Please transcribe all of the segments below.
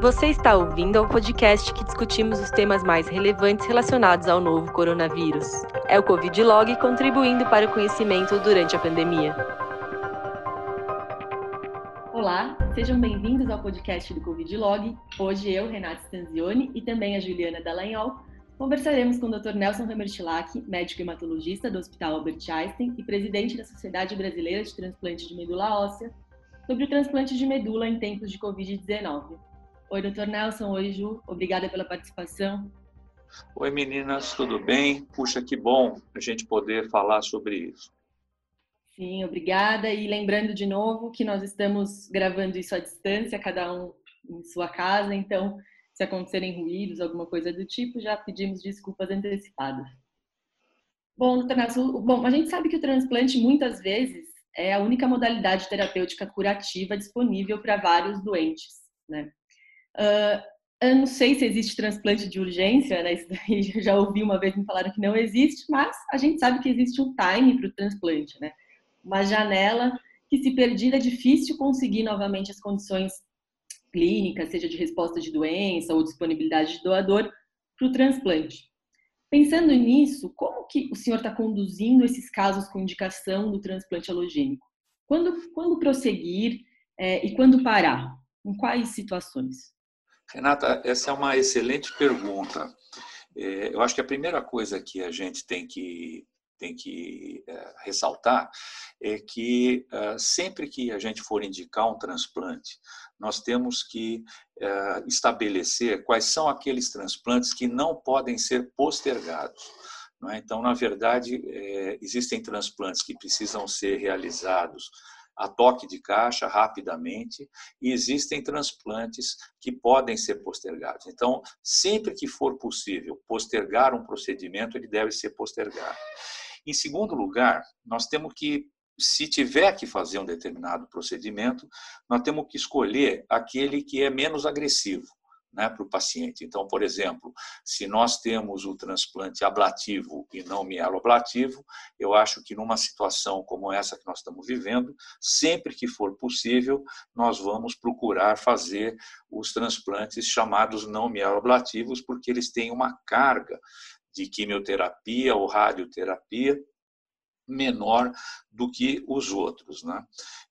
Você está ouvindo ao podcast que discutimos os temas mais relevantes relacionados ao novo coronavírus. É o Covid Log contribuindo para o conhecimento durante a pandemia. Olá, sejam bem-vindos ao podcast do Covid Log. Hoje eu, Renata Stanzioni, e também a Juliana Dallagnol conversaremos com o Dr. Nelson Hammerschlack, médico hematologista do Hospital Albert Einstein e presidente da Sociedade Brasileira de Transplante de Medula Óssea, sobre o transplante de medula em tempos de Covid-19. Oi, doutor Nelson. Oi, Ju. Obrigada pela participação. Oi, meninas, tudo bem? Puxa, que bom a gente poder falar sobre isso. Sim, obrigada. E lembrando de novo que nós estamos gravando isso à distância, cada um em sua casa, então, se acontecerem ruídos, alguma coisa do tipo, já pedimos desculpas antecipadas. Bom, doutor Nelson, bom, a gente sabe que o transplante muitas vezes é a única modalidade terapêutica curativa disponível para vários doentes, né? Uh, eu não sei se existe transplante de urgência, né? Isso daí já ouvi uma vez me falaram que não existe, mas a gente sabe que existe um time para o transplante, né? Uma janela que, se perdida, é difícil conseguir novamente as condições clínicas, seja de resposta de doença ou disponibilidade de doador, para o transplante. Pensando nisso, como que o senhor está conduzindo esses casos com indicação do transplante halogênico? Quando, quando prosseguir é, e quando parar? Em quais situações? Renata, essa é uma excelente pergunta. É, eu acho que a primeira coisa que a gente tem que, tem que é, ressaltar é que é, sempre que a gente for indicar um transplante, nós temos que estabelecer quais são aqueles transplantes que não podem ser postergados. Então, na verdade, existem transplantes que precisam ser realizados a toque de caixa rapidamente e existem transplantes que podem ser postergados. Então, sempre que for possível postergar um procedimento, ele deve ser postergado. Em segundo lugar, nós temos que se tiver que fazer um determinado procedimento, nós temos que escolher aquele que é menos agressivo né, para o paciente. Então, por exemplo, se nós temos o transplante ablativo e não mieloablativo, eu acho que numa situação como essa que nós estamos vivendo, sempre que for possível, nós vamos procurar fazer os transplantes chamados não mieloablativos, porque eles têm uma carga de quimioterapia ou radioterapia menor do que os outros. Né?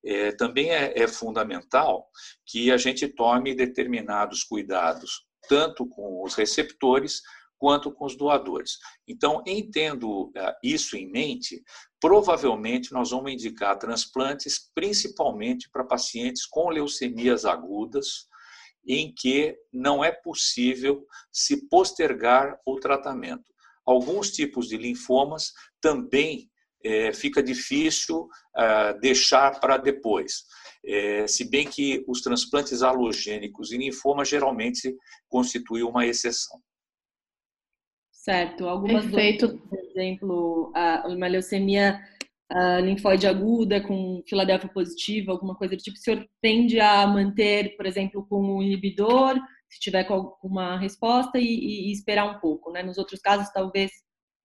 É, também é, é fundamental que a gente tome determinados cuidados, tanto com os receptores quanto com os doadores. Então, entendo é, isso em mente, provavelmente nós vamos indicar transplantes principalmente para pacientes com leucemias agudas, em que não é possível se postergar o tratamento. Alguns tipos de linfomas também é, fica difícil é, deixar para depois. É, se bem que os transplantes halogênicos em linfoma geralmente constituem uma exceção. Certo. Algumas Perfeito. por exemplo, a, uma leucemia a linfóide aguda com Filadélfia positiva, alguma coisa do tipo, o senhor tende a manter, por exemplo, com o inibidor, se tiver com alguma resposta, e, e, e esperar um pouco, né? Nos outros casos, talvez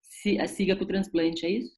siga com o transplante, é isso?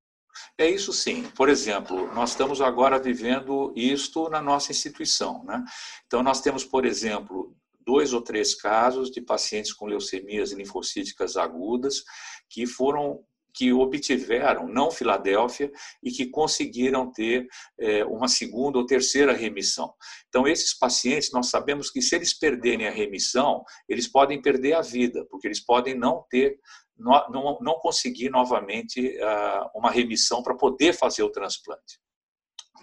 É isso sim. Por exemplo, nós estamos agora vivendo isto na nossa instituição. Né? Então, nós temos, por exemplo, dois ou três casos de pacientes com leucemias linfocíticas agudas que foram que obtiveram não Filadélfia e que conseguiram ter é, uma segunda ou terceira remissão. Então, esses pacientes, nós sabemos que se eles perderem a remissão, eles podem perder a vida, porque eles podem não ter não, não conseguir novamente ah, uma remissão para poder fazer o transplante.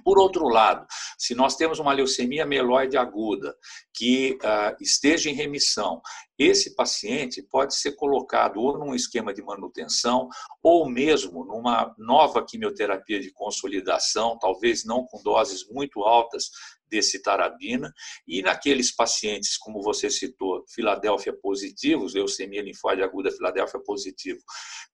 Por outro lado, se nós temos uma leucemia mieloide aguda que uh, esteja em remissão, esse paciente pode ser colocado ou num esquema de manutenção ou mesmo numa nova quimioterapia de consolidação, talvez não com doses muito altas desse tarabina, e naqueles pacientes, como você citou, Filadélfia positivos, leucemia linfóide aguda Filadélfia positivo,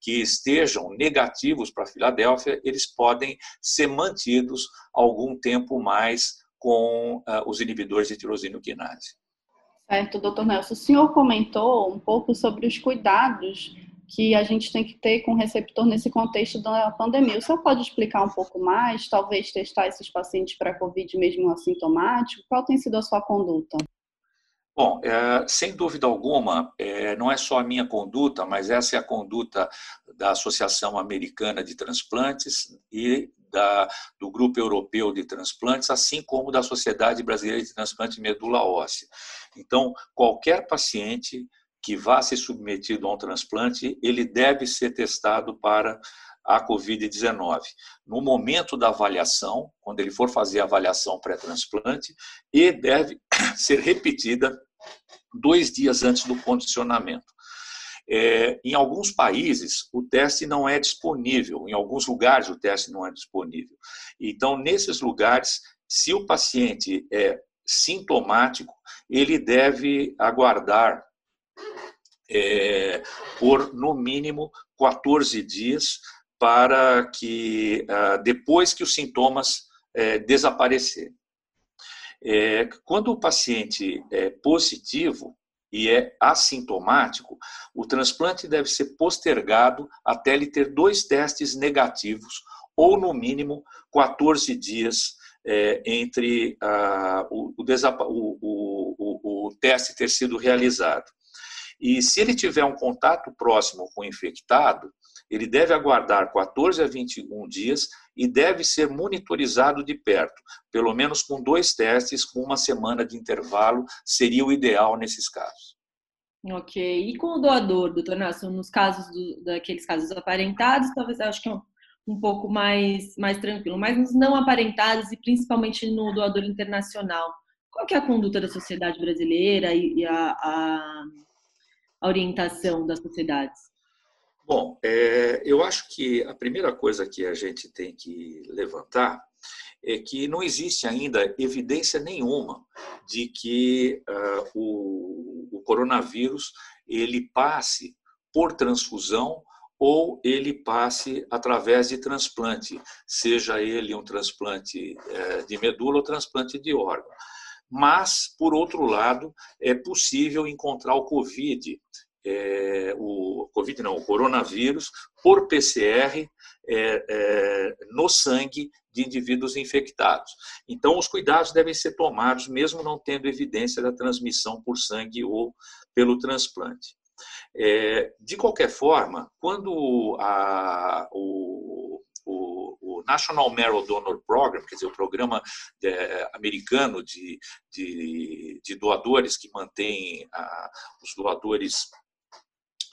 que estejam negativos para Filadélfia, eles podem ser mantidos algum tempo mais com uh, os inibidores de tirosina quinase. Certo, doutor Nelson. O senhor comentou um pouco sobre os cuidados que a gente tem que ter com o receptor nesse contexto da pandemia. O senhor pode explicar um pouco mais, talvez testar esses pacientes para COVID mesmo assintomático? Qual tem sido a sua conduta? Bom, é, sem dúvida alguma, é, não é só a minha conduta, mas essa é a conduta da Associação Americana de Transplantes e da, do Grupo Europeu de Transplantes, assim como da Sociedade Brasileira de Transplante de Medula Óssea. Então, qualquer paciente que vá ser submetido a um transplante, ele deve ser testado para a Covid-19. No momento da avaliação, quando ele for fazer a avaliação pré-transplante, e deve ser repetida dois dias antes do condicionamento. É, em alguns países, o teste não é disponível, em alguns lugares, o teste não é disponível. Então, nesses lugares, se o paciente é sintomático, ele deve aguardar é, por, no mínimo, 14 dias para que, ah, depois que os sintomas é, desaparecerem. É, quando o paciente é positivo e é assintomático, o transplante deve ser postergado até ele ter dois testes negativos, ou no mínimo 14 dias é, entre o, o, o, o teste ter sido realizado. E se ele tiver um contato próximo com o infectado, ele deve aguardar 14 a 21 dias e deve ser monitorizado de perto, pelo menos com dois testes, com uma semana de intervalo, seria o ideal nesses casos. Ok. E com o doador, doutor Nelson, nos casos do, daqueles casos aparentados, talvez acho que é um, um pouco mais, mais tranquilo, mas nos não aparentados e principalmente no doador internacional, qual que é a conduta da sociedade brasileira e, e a, a, a orientação das sociedades? Bom, é, eu acho que a primeira coisa que a gente tem que levantar é que não existe ainda evidência nenhuma de que uh, o, o, coronavírus ele passe por transfusão ou ele passe através de transplante, seja ele um transplante uh, de medula ou transplante de órgão. Mas, por outro lado, é possível encontrar o COVID é, o Covid não, o coronavírus por PCR é, é, no sangue de indivíduos infectados. Então, os cuidados devem ser tomados, mesmo não tendo evidência da transmissão por sangue ou pelo transplante. É, de qualquer forma, quando a, o, o, o, National Marrow Donor Program, quer dizer, o programa é, americano de, de, de, doadores que mantém a, os doadores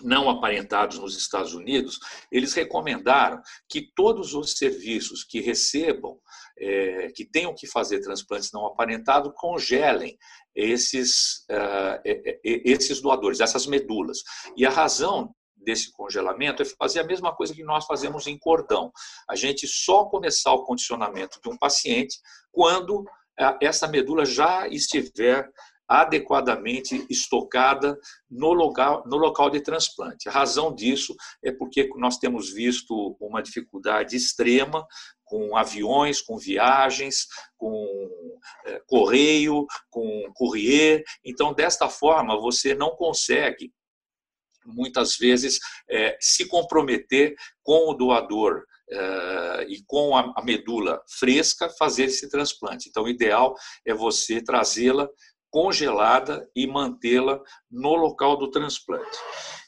não aparentados nos Estados Unidos, eles recomendaram que todos os serviços que recebam, é, que tenham que fazer transplantes não aparentados, congelem esses, uh, esses doadores, essas medulas. E a razão desse congelamento é fazer a mesma coisa que nós fazemos em cordão. A gente só começar o condicionamento de um paciente quando essa medula já estiver adequadamente estocada no local, no local de transplante. A razão disso é porque nós temos visto uma dificuldade extrema com aviões, com viagens, com é, correio, com courrier. Então, desta forma, você não consegue muitas vezes é, se comprometer com o doador é, e com a medula fresca fazer esse transplante. Então, o ideal é você trazê-la congelada e mantê-la no local do transplante.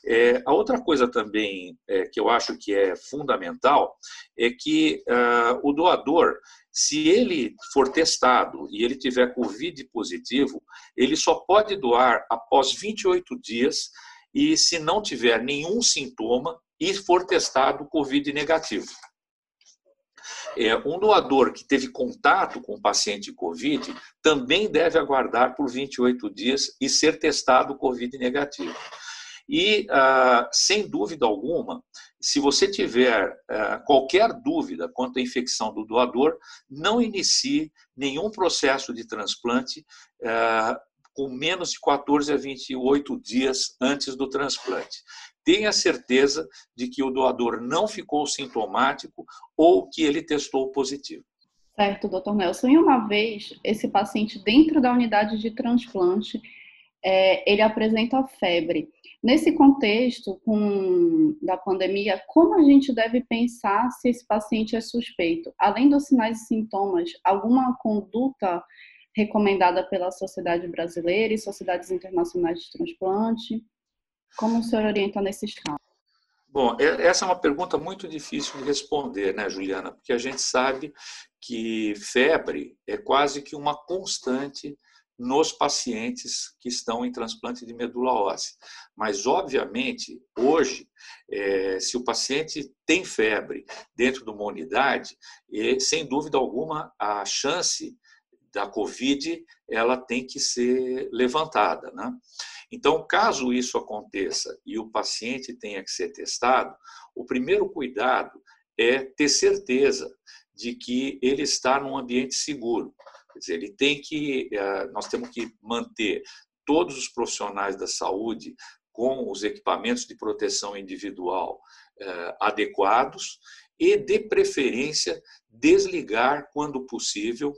É, a outra coisa também é, que eu acho que é fundamental é que uh, o doador, se ele for testado e ele tiver Covid positivo, ele só pode doar após 28 dias e se não tiver nenhum sintoma e for testado Covid negativo. É, um doador que teve contato com o paciente COVID também deve aguardar por 28 dias e ser testado COVID negativo. E, ah, sem dúvida alguma, se você tiver ah, qualquer dúvida quanto à infecção do doador, não inicie nenhum processo de transplante ah, com menos de 14 a 28 dias antes do transplante tenha certeza de que o doador não ficou sintomático ou que ele testou positivo. Certo, doutor Nelson. E uma vez, esse paciente dentro da unidade de transplante, é, ele apresenta febre. Nesse contexto com, da pandemia, como a gente deve pensar se esse paciente é suspeito? Além dos sinais e sintomas, alguma conduta recomendada pela Sociedade Brasileira e sociedades internacionais de transplante? Como o senhor orienta nesses casos? Bom, essa é uma pergunta muito difícil de responder, né, Juliana? Porque a gente sabe que febre é quase que uma constante nos pacientes que estão em transplante de medula óssea. Mas, obviamente, hoje, é, se o paciente tem febre dentro de uma unidade, e, sem dúvida alguma, a chance da COVID ela tem que ser levantada. Né? Então, caso isso aconteça e o paciente tenha que ser testado, o primeiro cuidado é ter certeza de que ele está num ambiente seguro. Quer dizer, ele tem que, eh, nós temos que manter todos os profissionais da saúde com os equipamentos de proteção individual eh, adequados e, de preferência, desligar, quando possível,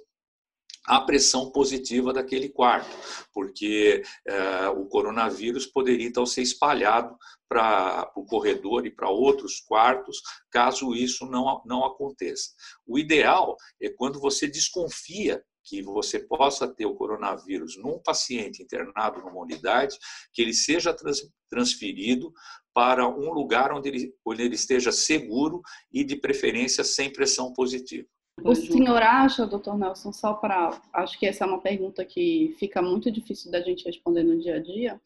a pressão positiva daquele quarto, porque eh, o coronavírus poderia então ser espalhado para o corredor e para outros quartos, caso isso não, não aconteça. O ideal é quando você desconfia que você possa ter o coronavírus num paciente internado numa unidade, que ele seja trans, transferido para um lugar onde ele, onde ele esteja seguro e, de preferência, sem pressão positiva. O senhor acha, doutor Nelson, só para. Acho que essa é uma pergunta que fica muito difícil da gente responder no dia a dia,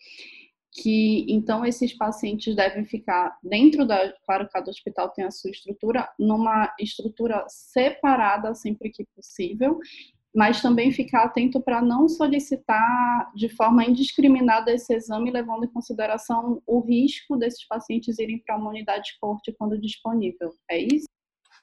que então esses pacientes devem ficar dentro da. Claro cada hospital tem a sua estrutura, numa estrutura separada sempre que possível, mas também ficar atento para não solicitar de forma indiscriminada esse exame, levando em consideração o risco desses pacientes irem para uma unidade de corte quando disponível. É isso?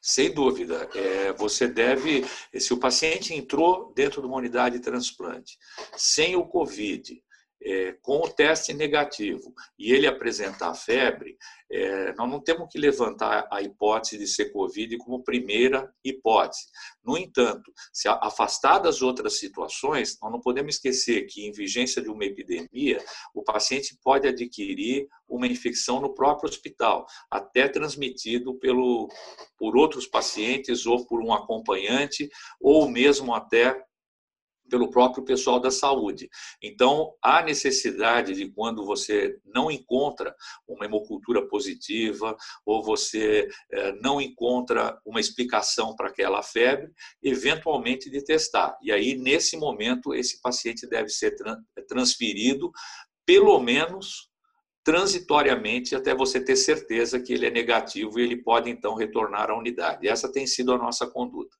Sem dúvida. É, você deve, se o paciente entrou dentro de uma unidade de transplante sem o Covid, é, com o teste negativo e ele apresentar febre, é, nós não temos que levantar a hipótese de ser Covid como primeira hipótese. No entanto, se afastar das outras situações, nós não podemos esquecer que, em vigência de uma epidemia, o paciente pode adquirir uma infecção no próprio hospital, até transmitido pelo, por outros pacientes ou por um acompanhante, ou mesmo até pelo próprio pessoal da saúde. Então, há necessidade de quando você não encontra uma hemocultura positiva ou você eh, não encontra uma explicação para aquela febre, eventualmente de testar. E aí, nesse momento, esse paciente deve ser transferido, pelo menos transitoriamente, até você ter certeza que ele é negativo e ele pode então retornar à unidade. Essa tem sido a nossa conduta.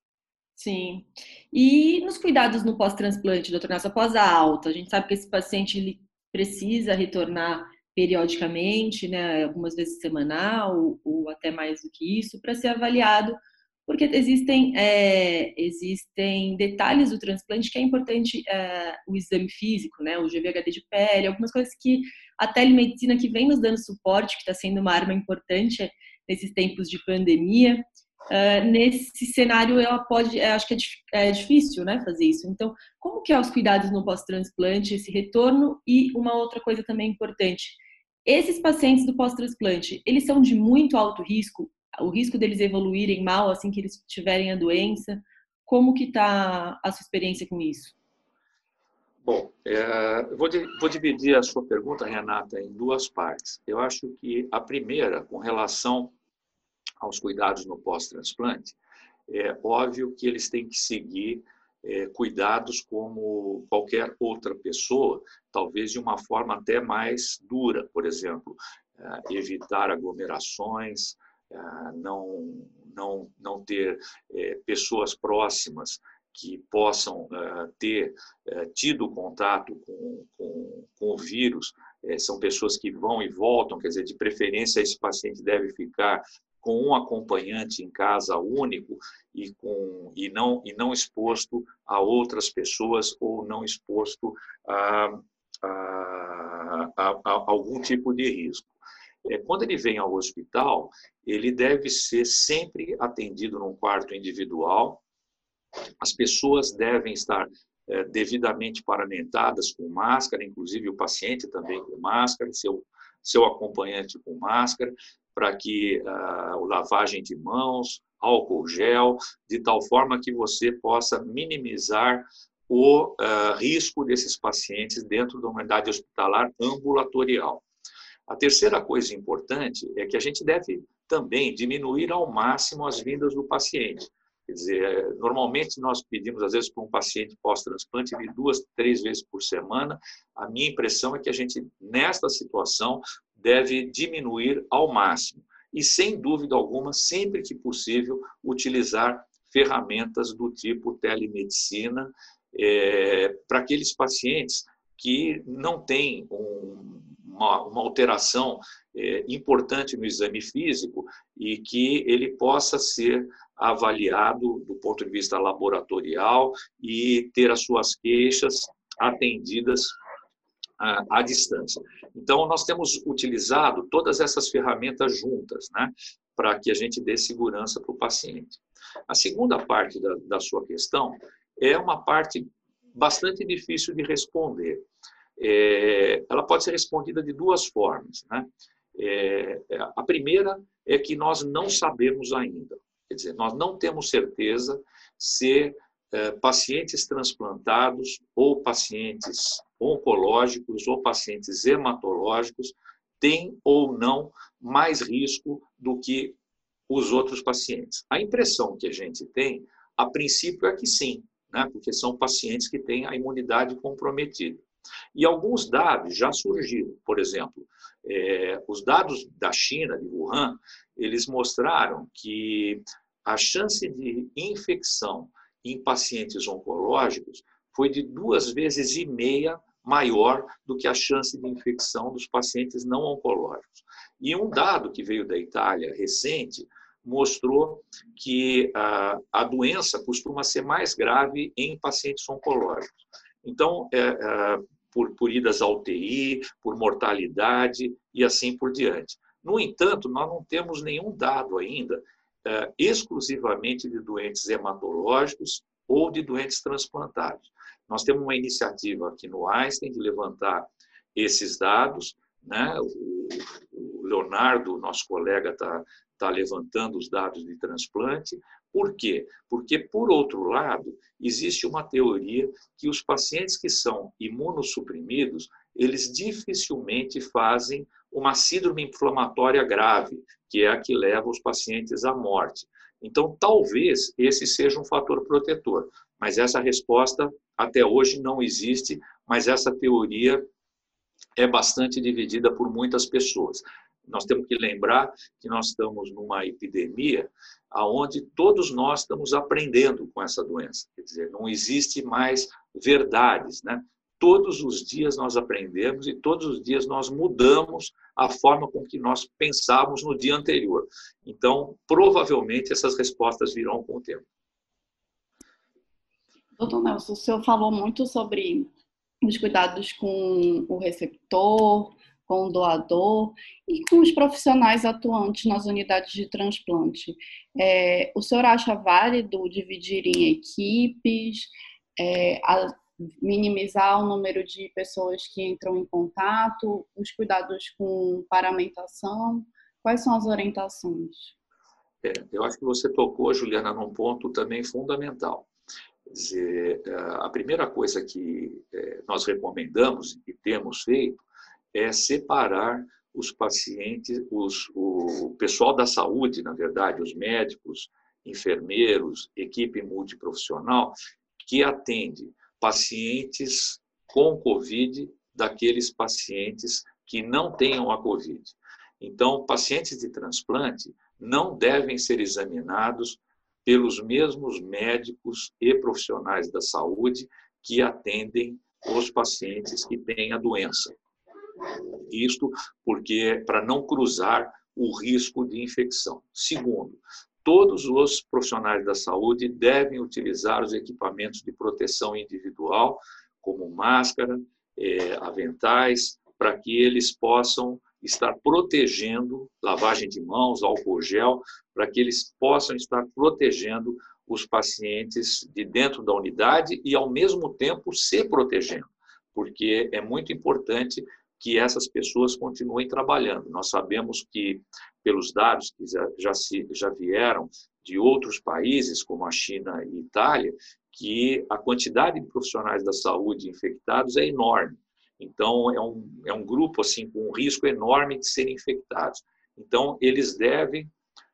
Sim. E nos cuidados no pós-transplante, doutor Nelson, após a alta, a gente sabe que esse paciente ele precisa retornar periodicamente, né, algumas vezes semanal ou até mais do que isso, para ser avaliado, porque existem, é, existem detalhes do transplante que é importante é, o exame físico, né, o GVHD de pele, algumas coisas que a telemedicina que vem nos dando suporte, que está sendo uma arma importante nesses tempos de pandemia, Uh, nesse cenário ela pode, acho que é, é, difícil, né, fazer isso. Então, como que é os cuidados no pós-transplante, esse retorno e uma outra coisa também importante, esses pacientes do pós-transplante, eles são de muito alto risco, o risco deles evoluírem mal assim que eles tiverem a doença. Como que está a sua experiência com isso? Bom, é, vou, vou dividir a sua pergunta, Renata, em duas partes. Eu acho que a primeira, com relação aos cuidados no pós-transplante, é óbvio que eles têm que seguir é, cuidados como qualquer outra pessoa, talvez de uma forma até mais dura, por exemplo, é, evitar aglomerações, é, não, não, não ter é, pessoas próximas que possam é, ter é, tido contato com, com, com o vírus, são pessoas que vão e voltam, quer dizer, de preferência esse paciente deve ficar com um acompanhante em casa único e, com, e, não, e não exposto a outras pessoas ou não exposto a, a, a, a algum tipo de risco. É, quando ele vem ao hospital, ele deve ser sempre atendido num quarto individual. As pessoas devem estar é, devidamente paramentadas com máscara, inclusive o paciente também com máscara, seu, seu acompanhante com máscara para que uh, o lavagem de mãos, álcool gel, de tal forma que você possa minimizar o uh, risco desses pacientes dentro da unidade hospitalar ambulatorial. A terceira coisa importante é que a gente deve também diminuir ao máximo as vindas do paciente. Quer dizer, normalmente nós pedimos, às vezes, para um paciente pós-transplante de duas, três vezes por semana. A minha impressão é que a gente, nesta situação, deve diminuir ao máximo. E, sem dúvida alguma, sempre que possível, utilizar ferramentas do tipo telemedicina é, para aqueles pacientes que não têm um, uma, uma, alteração é, importante no exame físico e que ele possa ser avaliado do ponto de vista laboratorial e ter as suas queixas atendidas à, distância. Então, nós temos utilizado todas essas ferramentas juntas, né, para que a gente dê segurança para o paciente. A segunda parte da, da sua questão é uma parte bastante difícil de responder. É, ela pode ser respondida de duas formas. Né? É, a primeira é que nós não sabemos ainda. Quer dizer, nós não temos certeza se é, pacientes transplantados ou pacientes oncológicos ou pacientes hematológicos têm ou não mais risco do que os outros pacientes. A impressão que a gente tem, a princípio, é que sim, né? porque são pacientes que têm a imunidade comprometida. E alguns dados já surgiram. Por exemplo, é, os dados da China, de Wuhan, eles mostraram que a chance de infecção em pacientes oncológicos foi de duas vezes e meia maior do que a chance de infecção dos pacientes não oncológicos. E um dado que veio da Itália recente mostrou que a, a doença costuma ser mais grave em pacientes oncológicos. Então, é, é, por, por idas ao por mortalidade e assim por diante. No entanto, nós não temos nenhum dado ainda é, exclusivamente de doentes hematológicos ou de doentes transplantados. Nós temos uma iniciativa aqui no Einstein de levantar esses dados. Né? O Leonardo, nosso colega, está tá levantando os dados de transplante. Por quê? Porque, por outro lado, existe uma teoria que os pacientes que são imunossuprimidos, eles dificilmente fazem uma síndrome inflamatória grave, que é a que leva os pacientes à morte. Então, talvez esse seja um fator protetor, mas essa resposta até hoje não existe, mas essa teoria é bastante dividida por muitas pessoas. Nós temos que lembrar que nós estamos numa epidemia aonde todos nós estamos aprendendo com essa doença. Quer dizer, não existe mais verdades, né? Todos os dias nós aprendemos e todos os dias nós mudamos a forma com que nós pensávamos no dia anterior. Então, provavelmente essas respostas virão com o tempo. Doutor Nelson, o senhor falou muito sobre os cuidados com o receptor, com o doador e com os profissionais atuantes nas unidades de transplante. É, o senhor acha válido dividir em equipes, é, minimizar o número de pessoas que entram em contato, os cuidados com paramentação? Quais são as orientações? É, eu acho que você tocou, Juliana, num ponto também fundamental dizer, eh, a primeira coisa que eh, nós recomendamos e temos feito é separar os pacientes, os, o pessoal da saúde, na verdade, os médicos, enfermeiros, equipe multiprofissional, que atende pacientes com Covid daqueles pacientes que não tenham a Covid. Então, pacientes de transplante não devem ser examinados pelos mesmos médicos e profissionais da saúde que atendem os pacientes que têm a doença. Isto porque para não cruzar o risco de infecção. Segundo, todos os profissionais da saúde devem utilizar os equipamentos de proteção individual, como máscara, eh, aventais, para que eles possam estar protegendo lavagem de mãos, álcool gel, para que eles possam estar protegendo os pacientes de dentro da unidade e, ao mesmo tempo, se protegendo, porque é muito importante que essas pessoas continuem trabalhando. Nós sabemos que, pelos dados que já, já, se, já vieram de outros países, como a China e Itália, que a quantidade de profissionais da saúde infectados é enorme. Então, é um, é um grupo assim com um risco enorme de serem infectados. Então, eles devem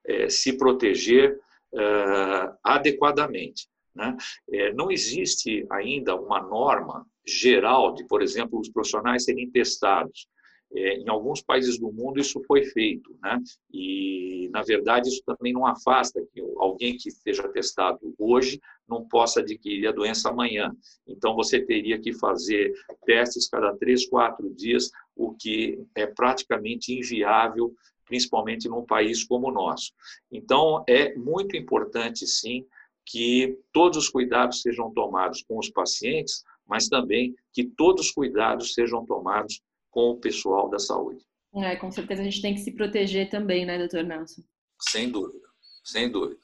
é, se proteger é, adequadamente. Né? É, não existe ainda uma norma geral de, por exemplo, os profissionais serem testados. É, em alguns países do mundo isso foi feito, né? E na verdade isso também não afasta que alguém que esteja testado hoje não possa adquirir a doença amanhã. Então você teria que fazer testes cada três, quatro dias, o que é praticamente inviável, principalmente num país como o nosso. Então é muito importante, sim, que todos os cuidados sejam tomados com os pacientes, mas também que todos os cuidados sejam tomados com o pessoal da saúde. É, com certeza a gente tem que se proteger também, né, doutor Nelson? Sem dúvida, sem dúvida.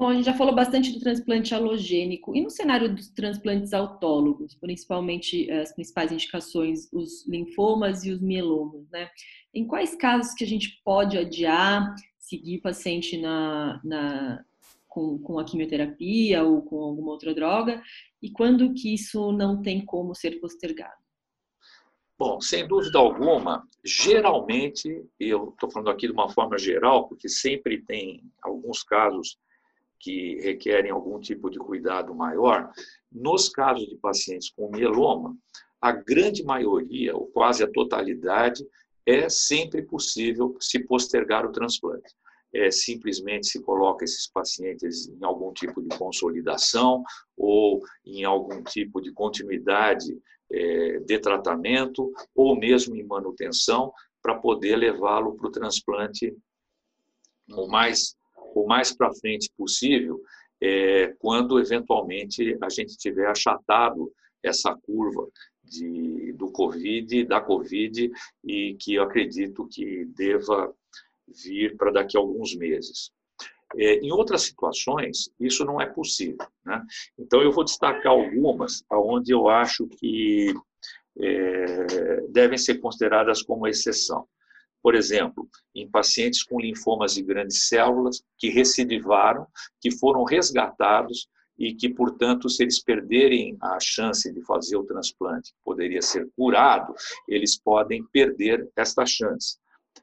Bom, a gente já falou bastante do transplante halogênico. E no cenário dos transplantes autólogos, principalmente as principais indicações, os linfomas e os mielomas, né? Em quais casos que a gente pode adiar, seguir o paciente na, na com, com a quimioterapia ou com alguma outra droga? E quando que isso não tem como ser postergado? Bom, sem dúvida alguma, geralmente, eu estou falando aqui de uma forma geral, porque sempre tem alguns casos que requerem algum tipo de cuidado maior. Nos casos de pacientes com mieloma, a grande maioria, ou quase a totalidade, é sempre possível se postergar o transplante. É, simplesmente se coloca esses pacientes em algum tipo de consolidação ou em algum tipo de continuidade de tratamento ou mesmo em manutenção para poder levá-lo para o transplante o mais, o mais para frente possível, é, quando eventualmente a gente tiver achatado essa curva de, do Covid, da Covid, e que eu acredito que deva vir para daqui a alguns meses. É, em outras situações, isso não é possível. Né? Então, eu vou destacar algumas onde eu acho que é, devem ser consideradas como exceção. Por exemplo, em pacientes com linfomas de grandes células que recidivaram, que foram resgatados e que, portanto, se eles perderem a chance de fazer o transplante, que poderia ser curado, eles podem perder esta chance.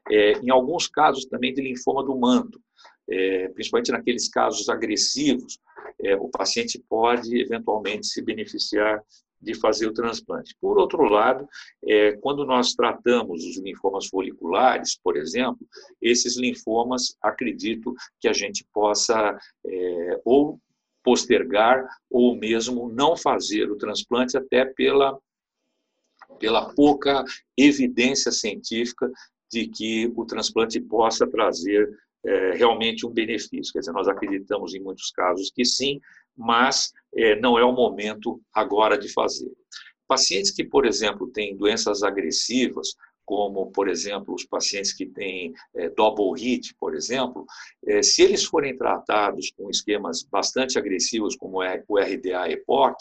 É, em alguns casos também de linfoma do manto, é, principalmente naqueles casos agressivos, é, o paciente pode eventualmente se beneficiar de fazer o transplante. Por outro lado, é, quando nós tratamos os linfomas foliculares, por exemplo, esses linfomas, acredito que a gente possa é, ou postergar ou mesmo não fazer o transplante até pela pela pouca evidência científica de que o transplante possa trazer é, realmente um benefício. Quer dizer, nós acreditamos em muitos casos que sim, mas é, não é o momento agora de fazer. Pacientes que, por exemplo, têm doenças agressivas, como, por exemplo, os pacientes que têm é, double hit, por exemplo, é, se eles forem tratados com esquemas bastante agressivos, como é o RDA-EPOC,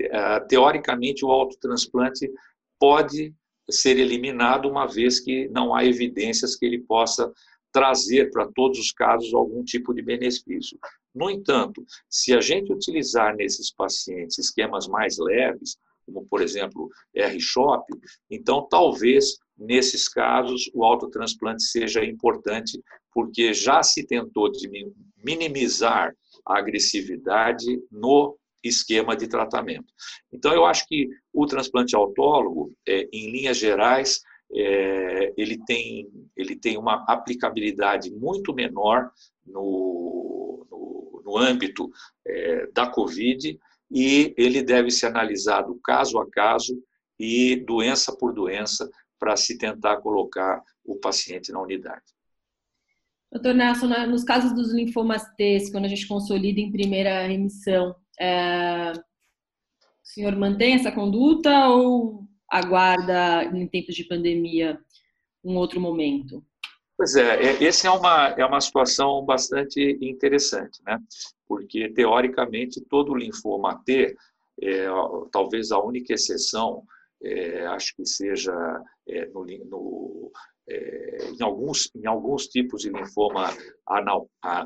é, teoricamente o autotransplante pode ser eliminado uma vez que não há evidências que ele possa trazer para todos os casos algum tipo de benefício. No entanto, se a gente utilizar nesses pacientes esquemas mais leves, como por exemplo R-SHOP, então talvez nesses casos o autotransplante seja importante, porque já se tentou minimizar a agressividade no esquema de tratamento. Então, eu acho que o transplante autólogo, é, em linhas gerais, é, ele, tem, ele tem uma aplicabilidade muito menor no, no, no âmbito é, da Covid e ele deve ser analisado caso a caso e doença por doença para se tentar colocar o paciente na unidade. Doutor Nelson, nos casos dos linfomas T, quando a gente consolida em primeira remissão, é... o senhor mantém essa conduta ou aguarda, em tempos de pandemia, um outro momento? Pois é, é essa é uma, é uma situação bastante interessante, né? Porque, teoricamente, todo linfoma T, é, talvez a única exceção, é, acho que seja é, no, no é, em, alguns, em alguns tipos de linfoma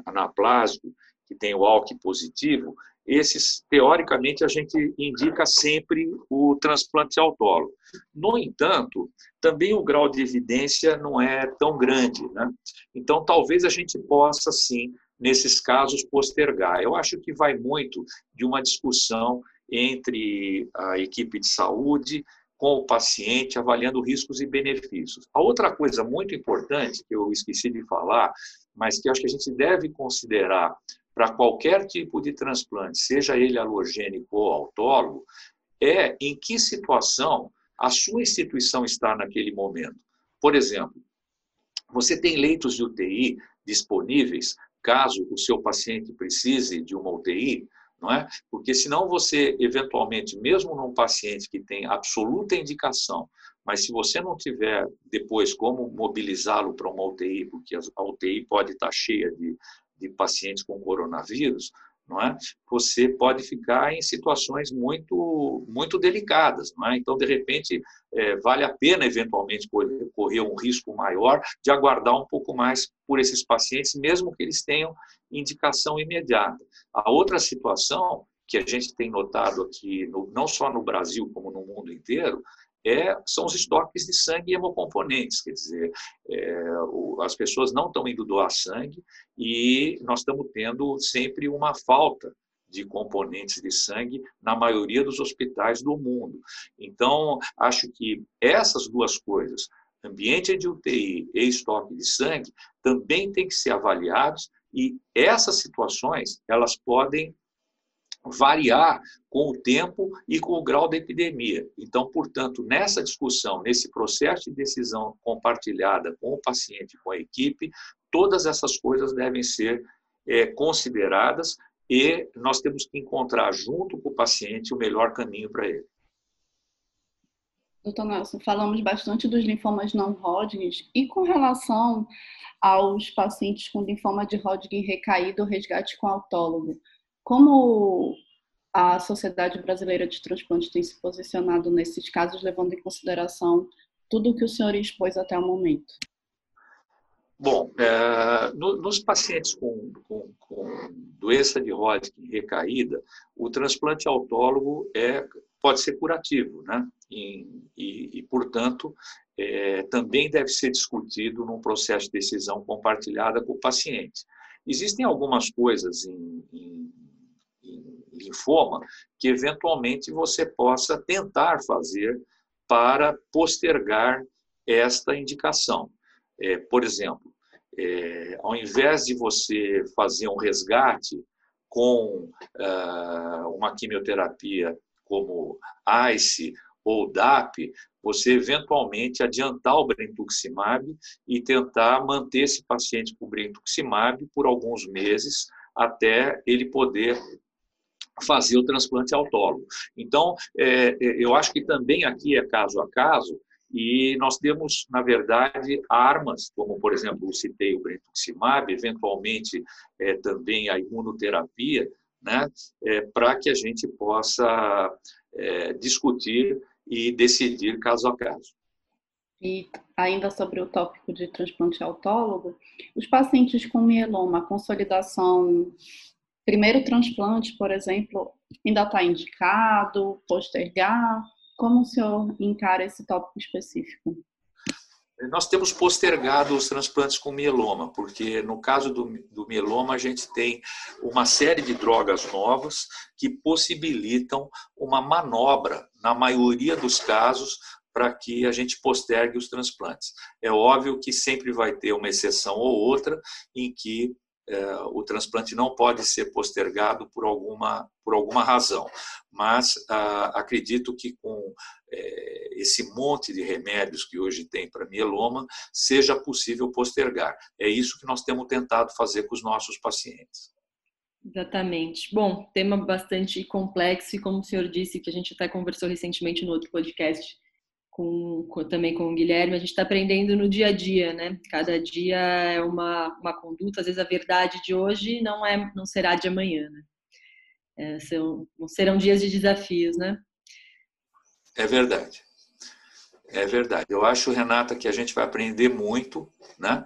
anaplásico, que tem o ALK positivo, esses, teoricamente, a gente indica sempre o transplante autólogo. No entanto, também o grau de evidência não é tão grande. Né? Então, talvez a gente possa, sim, nesses casos, postergar. Eu acho que vai muito de uma discussão entre a equipe de saúde com o paciente, avaliando riscos e benefícios. A outra coisa muito importante, que eu esqueci de falar, mas que acho que a gente deve considerar para qualquer tipo de transplante, seja ele halogênico ou autólogo, é em que situação a sua instituição está naquele momento. Por exemplo, você tem leitos de UTI disponíveis caso o seu paciente precise de uma UTI, não é? Porque senão você, eventualmente, mesmo num paciente que tem absoluta indicação, mas se você não tiver depois como mobilizá-lo para uma UTI, porque a UTI pode estar cheia de, de pacientes com coronavírus, não é? Você pode ficar em situações muito muito delicadas, não é? Então, de repente, é, vale a pena eventualmente correr um risco maior de aguardar um pouco mais por esses pacientes, mesmo que eles tenham indicação imediata. A outra situação que a gente tem notado aqui, no, não só no Brasil como no mundo inteiro, é, são os estoques de sangue e hemocomponentes, quer dizer, é, o, as pessoas não estão indo doar sangue e nós estamos tendo sempre uma falta de componentes de sangue na maioria dos hospitais do mundo. Então, acho que essas duas coisas, ambiente de UTI e estoque de sangue, também têm que ser avaliados e essas situações, elas podem variar com o tempo e com o grau da epidemia. Então, portanto, nessa discussão, nesse processo de decisão compartilhada com o paciente, com a equipe, todas essas coisas devem ser é, consideradas e nós temos que encontrar junto com o paciente o melhor caminho para ele. Doutor Nelson, falamos bastante dos linfomas não Hodgkin e com relação aos pacientes com linfoma de Hodgkin recaído, resgate com autólogo. Como a Sociedade Brasileira de Transplante tem se posicionado nesses casos, levando em consideração tudo o que o senhor expôs até o momento? Bom, é, no, nos pacientes com, com, com, doença de Hodgkin recaída, o transplante autólogo é, pode ser curativo, né? E, e, e portanto, é, também deve ser discutido num processo de decisão compartilhada com o paciente. Existem algumas coisas em, em linfoma que eventualmente você possa tentar fazer para postergar esta indicação. É, por exemplo, é, ao invés de você fazer um resgate com uh, uma quimioterapia como ICE ou DAP, você eventualmente adiantar o brentuximab e tentar manter esse paciente com brentuximab por alguns meses até ele poder fazer o transplante autólogo. Então, é, é, eu acho que também aqui é caso a caso, e nós temos, na verdade, armas, como, por exemplo, citei o brentuximab, eventualmente é, também a imunoterapia, né, é, para que a gente possa é, discutir e decidir caso a caso. E ainda sobre o tópico de transplante autólogo, os pacientes com mieloma, consolidação primeiro transplante, por exemplo, ainda está indicado, postergar? Como o senhor encara esse tópico específico? Nós temos postergado os transplantes com mieloma, porque no caso do, do, mieloma a gente tem uma série de drogas novas que possibilitam uma manobra, na maioria dos casos, para que a gente postergue os transplantes. É óbvio que sempre vai ter uma exceção ou outra em que o transplante não pode ser postergado por alguma, por alguma razão. Mas ah, acredito que com é, esse monte de remédios que hoje tem para mieloma, seja possível postergar. É isso que nós temos tentado fazer com os nossos pacientes. Exatamente. Bom, tema bastante complexo e como o senhor disse, que a gente até conversou recentemente no outro podcast, com, com, também com o Guilherme, a gente está aprendendo no dia a dia, né? Cada dia é uma, uma conduta, às vezes a verdade de hoje não é não será de amanhã, né? É, são, serão dias de desafios, né? É verdade. É verdade. Eu acho, Renata, que a gente vai aprender muito, né?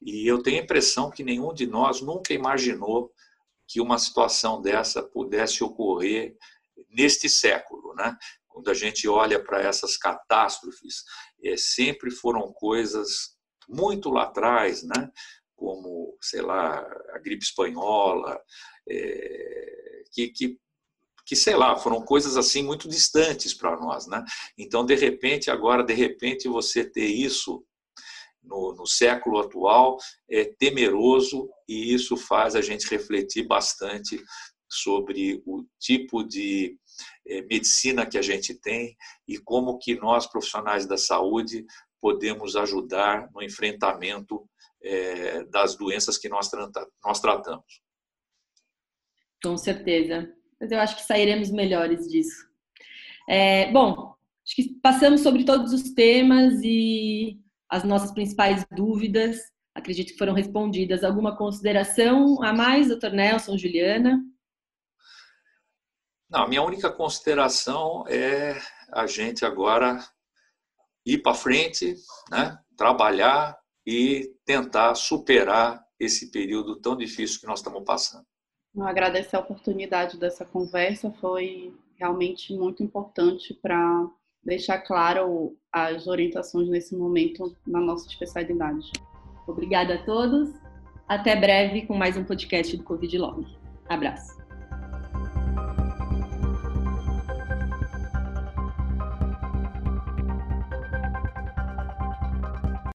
E eu tenho a impressão que nenhum de nós nunca imaginou que uma situação dessa pudesse ocorrer neste século, né? Quando a gente olha para essas catástrofes, é, sempre foram coisas muito lá atrás, né? Como, sei lá, a gripe espanhola, é, que, que que sei lá, foram coisas assim muito distantes para nós, né? Então, de repente, agora, de repente, você ter isso no, no, século atual é temeroso e isso faz a gente refletir bastante sobre o tipo de medicina que a gente tem e como que nós profissionais da saúde podemos ajudar no enfrentamento é, das doenças que nós, nós tratamos. Com certeza mas eu acho que sairemos melhores disso. É, bom, acho que passamos sobre todos os temas e as nossas principais dúvidas. Acredito que foram respondidas. Alguma consideração a mais, doutor Nelson, Juliana? Não, a minha única consideração é a gente agora ir para frente, né? trabalhar e tentar superar esse período tão difícil que nós estamos passando. Agradecer a oportunidade dessa conversa, foi realmente muito importante para deixar claro as orientações nesse momento na nossa especialidade. Obrigada a todos. Até breve com mais um podcast do Covid Log. Abraço.